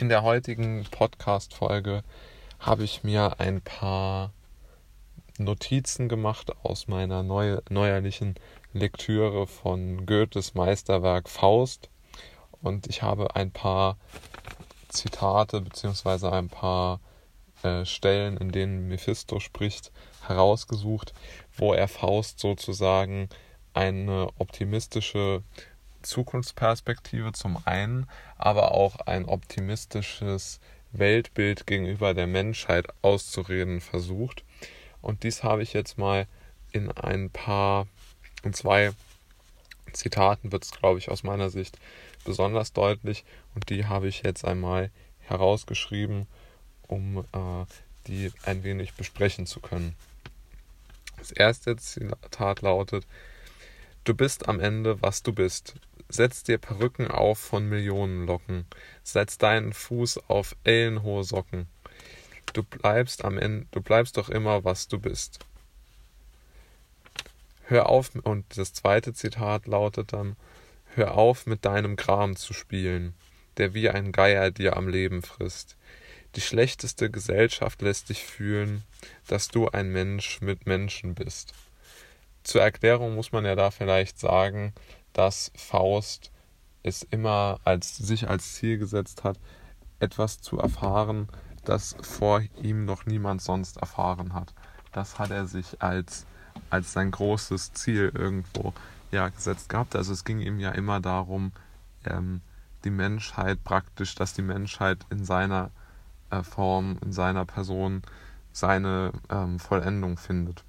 In der heutigen Podcast-Folge habe ich mir ein paar Notizen gemacht aus meiner neu, neuerlichen Lektüre von Goethes Meisterwerk Faust. Und ich habe ein paar Zitate beziehungsweise ein paar äh, Stellen, in denen Mephisto spricht, herausgesucht, wo er Faust sozusagen eine optimistische Zukunftsperspektive zum einen, aber auch ein optimistisches Weltbild gegenüber der Menschheit auszureden versucht. Und dies habe ich jetzt mal in ein paar, in zwei Zitaten wird es, glaube ich, aus meiner Sicht besonders deutlich. Und die habe ich jetzt einmal herausgeschrieben, um äh, die ein wenig besprechen zu können. Das erste Zitat lautet, Du bist am Ende, was du bist. Setz dir Perücken auf von Millionenlocken. Setz deinen Fuß auf ellenhohe Socken. Du bleibst am Ende, du bleibst doch immer, was du bist. Hör auf, und das zweite Zitat lautet dann, hör auf, mit deinem Gram zu spielen, der wie ein Geier dir am Leben frisst. Die schlechteste Gesellschaft lässt dich fühlen, dass du ein Mensch mit Menschen bist. Zur Erklärung muss man ja da vielleicht sagen, dass Faust es immer als sich als Ziel gesetzt hat, etwas zu erfahren, das vor ihm noch niemand sonst erfahren hat. Das hat er sich als, als sein großes Ziel irgendwo ja, gesetzt gehabt. Also es ging ihm ja immer darum, ähm, die Menschheit praktisch, dass die Menschheit in seiner äh, Form, in seiner Person seine ähm, Vollendung findet.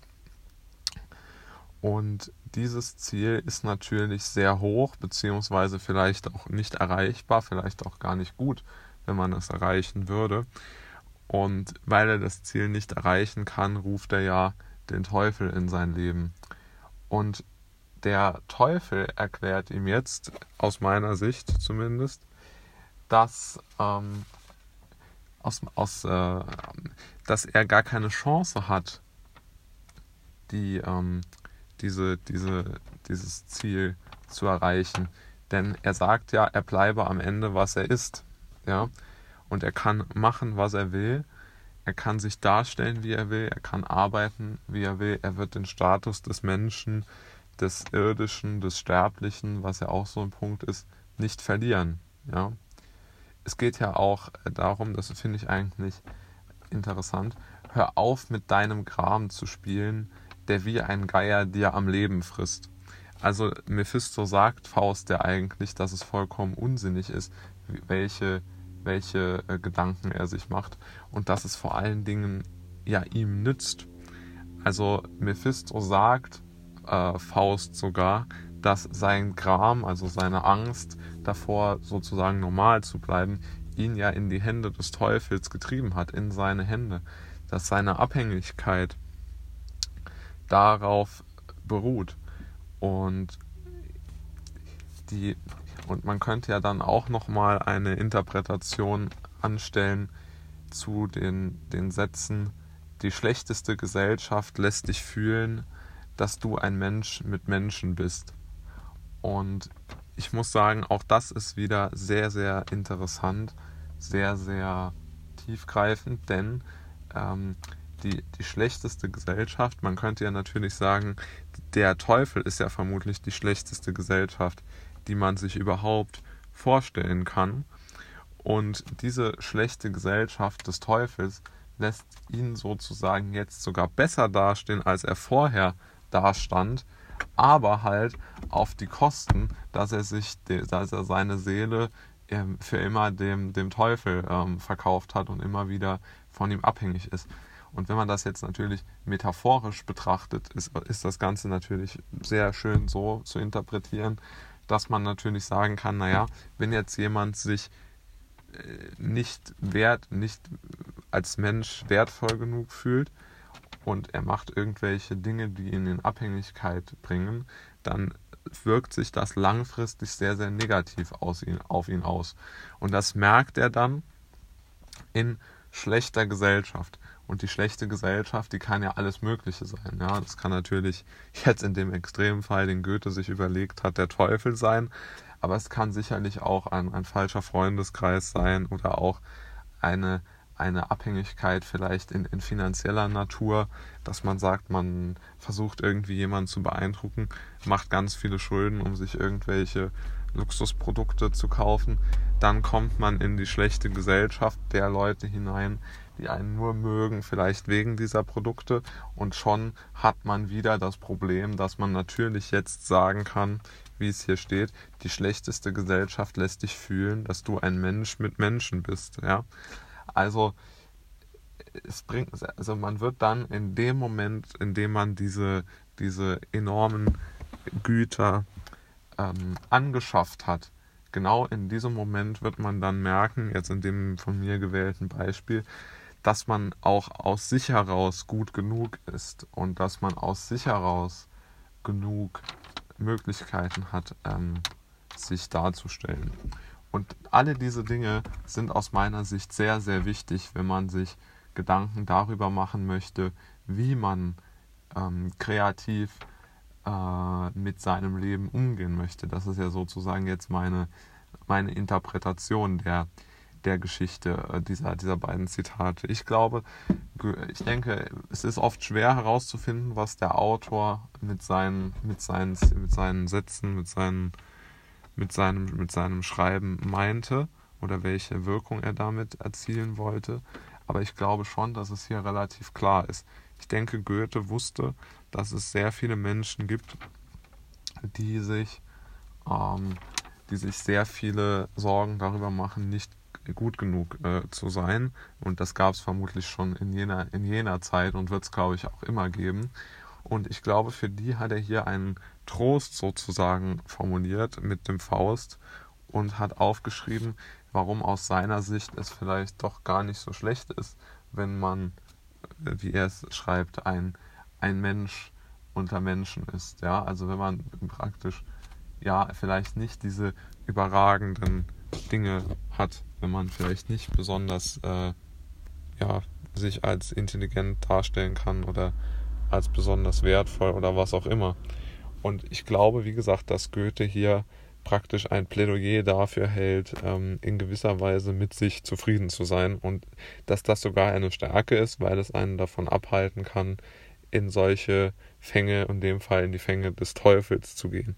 Und dieses Ziel ist natürlich sehr hoch, beziehungsweise vielleicht auch nicht erreichbar, vielleicht auch gar nicht gut, wenn man es erreichen würde. Und weil er das Ziel nicht erreichen kann, ruft er ja den Teufel in sein Leben. Und der Teufel erklärt ihm jetzt, aus meiner Sicht zumindest, dass, ähm, aus, aus, äh, dass er gar keine Chance hat, die, ähm, diese, diese, dieses Ziel zu erreichen. Denn er sagt ja, er bleibe am Ende, was er ist. Ja? Und er kann machen, was er will. Er kann sich darstellen, wie er will. Er kann arbeiten, wie er will. Er wird den Status des Menschen, des Irdischen, des Sterblichen, was ja auch so ein Punkt ist, nicht verlieren. Ja? Es geht ja auch darum, das finde ich eigentlich interessant, hör auf mit deinem Gram zu spielen, der wie ein Geier dir am Leben frisst. Also Mephisto sagt Faust ja eigentlich, dass es vollkommen unsinnig ist, welche, welche äh, Gedanken er sich macht und dass es vor allen Dingen ja ihm nützt. Also Mephisto sagt äh, Faust sogar, dass sein Gram, also seine Angst davor sozusagen normal zu bleiben, ihn ja in die Hände des Teufels getrieben hat, in seine Hände, dass seine Abhängigkeit darauf beruht. Und die und man könnte ja dann auch noch mal eine Interpretation anstellen zu den, den Sätzen die schlechteste Gesellschaft lässt dich fühlen, dass du ein Mensch mit Menschen bist. Und ich muss sagen, auch das ist wieder sehr, sehr interessant, sehr, sehr tiefgreifend, denn ähm, die, die schlechteste Gesellschaft. Man könnte ja natürlich sagen, der Teufel ist ja vermutlich die schlechteste Gesellschaft, die man sich überhaupt vorstellen kann. Und diese schlechte Gesellschaft des Teufels lässt ihn sozusagen jetzt sogar besser dastehen, als er vorher dastand, aber halt auf die Kosten, dass er sich, dass er seine Seele ähm, für immer dem, dem Teufel ähm, verkauft hat und immer wieder von ihm abhängig ist. Und wenn man das jetzt natürlich metaphorisch betrachtet, ist, ist das Ganze natürlich sehr schön so zu interpretieren, dass man natürlich sagen kann, naja, wenn jetzt jemand sich äh, nicht wert, nicht als Mensch wertvoll genug fühlt und er macht irgendwelche Dinge, die ihn in Abhängigkeit bringen, dann wirkt sich das langfristig sehr, sehr negativ aus ihn, auf ihn aus. Und das merkt er dann in schlechter Gesellschaft. Und die schlechte Gesellschaft, die kann ja alles Mögliche sein. Ja, das kann natürlich jetzt in dem Extremfall, den Goethe sich überlegt hat, der Teufel sein. Aber es kann sicherlich auch ein, ein falscher Freundeskreis sein oder auch eine, eine Abhängigkeit vielleicht in, in finanzieller Natur, dass man sagt, man versucht irgendwie jemanden zu beeindrucken, macht ganz viele Schulden, um sich irgendwelche Luxusprodukte zu kaufen. Dann kommt man in die schlechte Gesellschaft der Leute hinein, die einen nur mögen, vielleicht wegen dieser Produkte. Und schon hat man wieder das Problem, dass man natürlich jetzt sagen kann, wie es hier steht, die schlechteste Gesellschaft lässt dich fühlen, dass du ein Mensch mit Menschen bist. Ja? Also es bringt, also man wird dann in dem Moment, in dem man diese, diese enormen Güter ähm, angeschafft hat, genau in diesem Moment wird man dann merken, jetzt in dem von mir gewählten Beispiel, dass man auch aus sich heraus gut genug ist und dass man aus sich heraus genug Möglichkeiten hat, ähm, sich darzustellen. Und alle diese Dinge sind aus meiner Sicht sehr, sehr wichtig, wenn man sich Gedanken darüber machen möchte, wie man ähm, kreativ äh, mit seinem Leben umgehen möchte. Das ist ja sozusagen jetzt meine, meine Interpretation der, der Geschichte äh, dieser, dieser beiden Zitate. Ich glaube, ich denke, es ist oft schwer herauszufinden, was der Autor mit seinen, mit seinen, mit seinen Sätzen, mit, seinen, mit, seinem, mit seinem Schreiben meinte oder welche Wirkung er damit erzielen wollte. Aber ich glaube schon, dass es hier relativ klar ist. Ich denke, Goethe wusste, dass es sehr viele Menschen gibt, die sich, ähm, die sich sehr viele Sorgen darüber machen, nicht gut genug äh, zu sein. Und das gab es vermutlich schon in jener, in jener Zeit und wird es, glaube ich, auch immer geben. Und ich glaube, für die hat er hier einen Trost sozusagen formuliert mit dem Faust und hat aufgeschrieben, warum aus seiner Sicht es vielleicht doch gar nicht so schlecht ist, wenn man, äh, wie er es schreibt, ein, ein Mensch unter Menschen ist. Ja, also wenn man praktisch ja vielleicht nicht diese überragenden Dinge hat, wenn man vielleicht nicht besonders äh, ja, sich als intelligent darstellen kann oder als besonders wertvoll oder was auch immer. Und ich glaube, wie gesagt, dass Goethe hier praktisch ein Plädoyer dafür hält, ähm, in gewisser Weise mit sich zufrieden zu sein und dass das sogar eine Stärke ist, weil es einen davon abhalten kann, in solche Fänge, in dem Fall in die Fänge des Teufels zu gehen.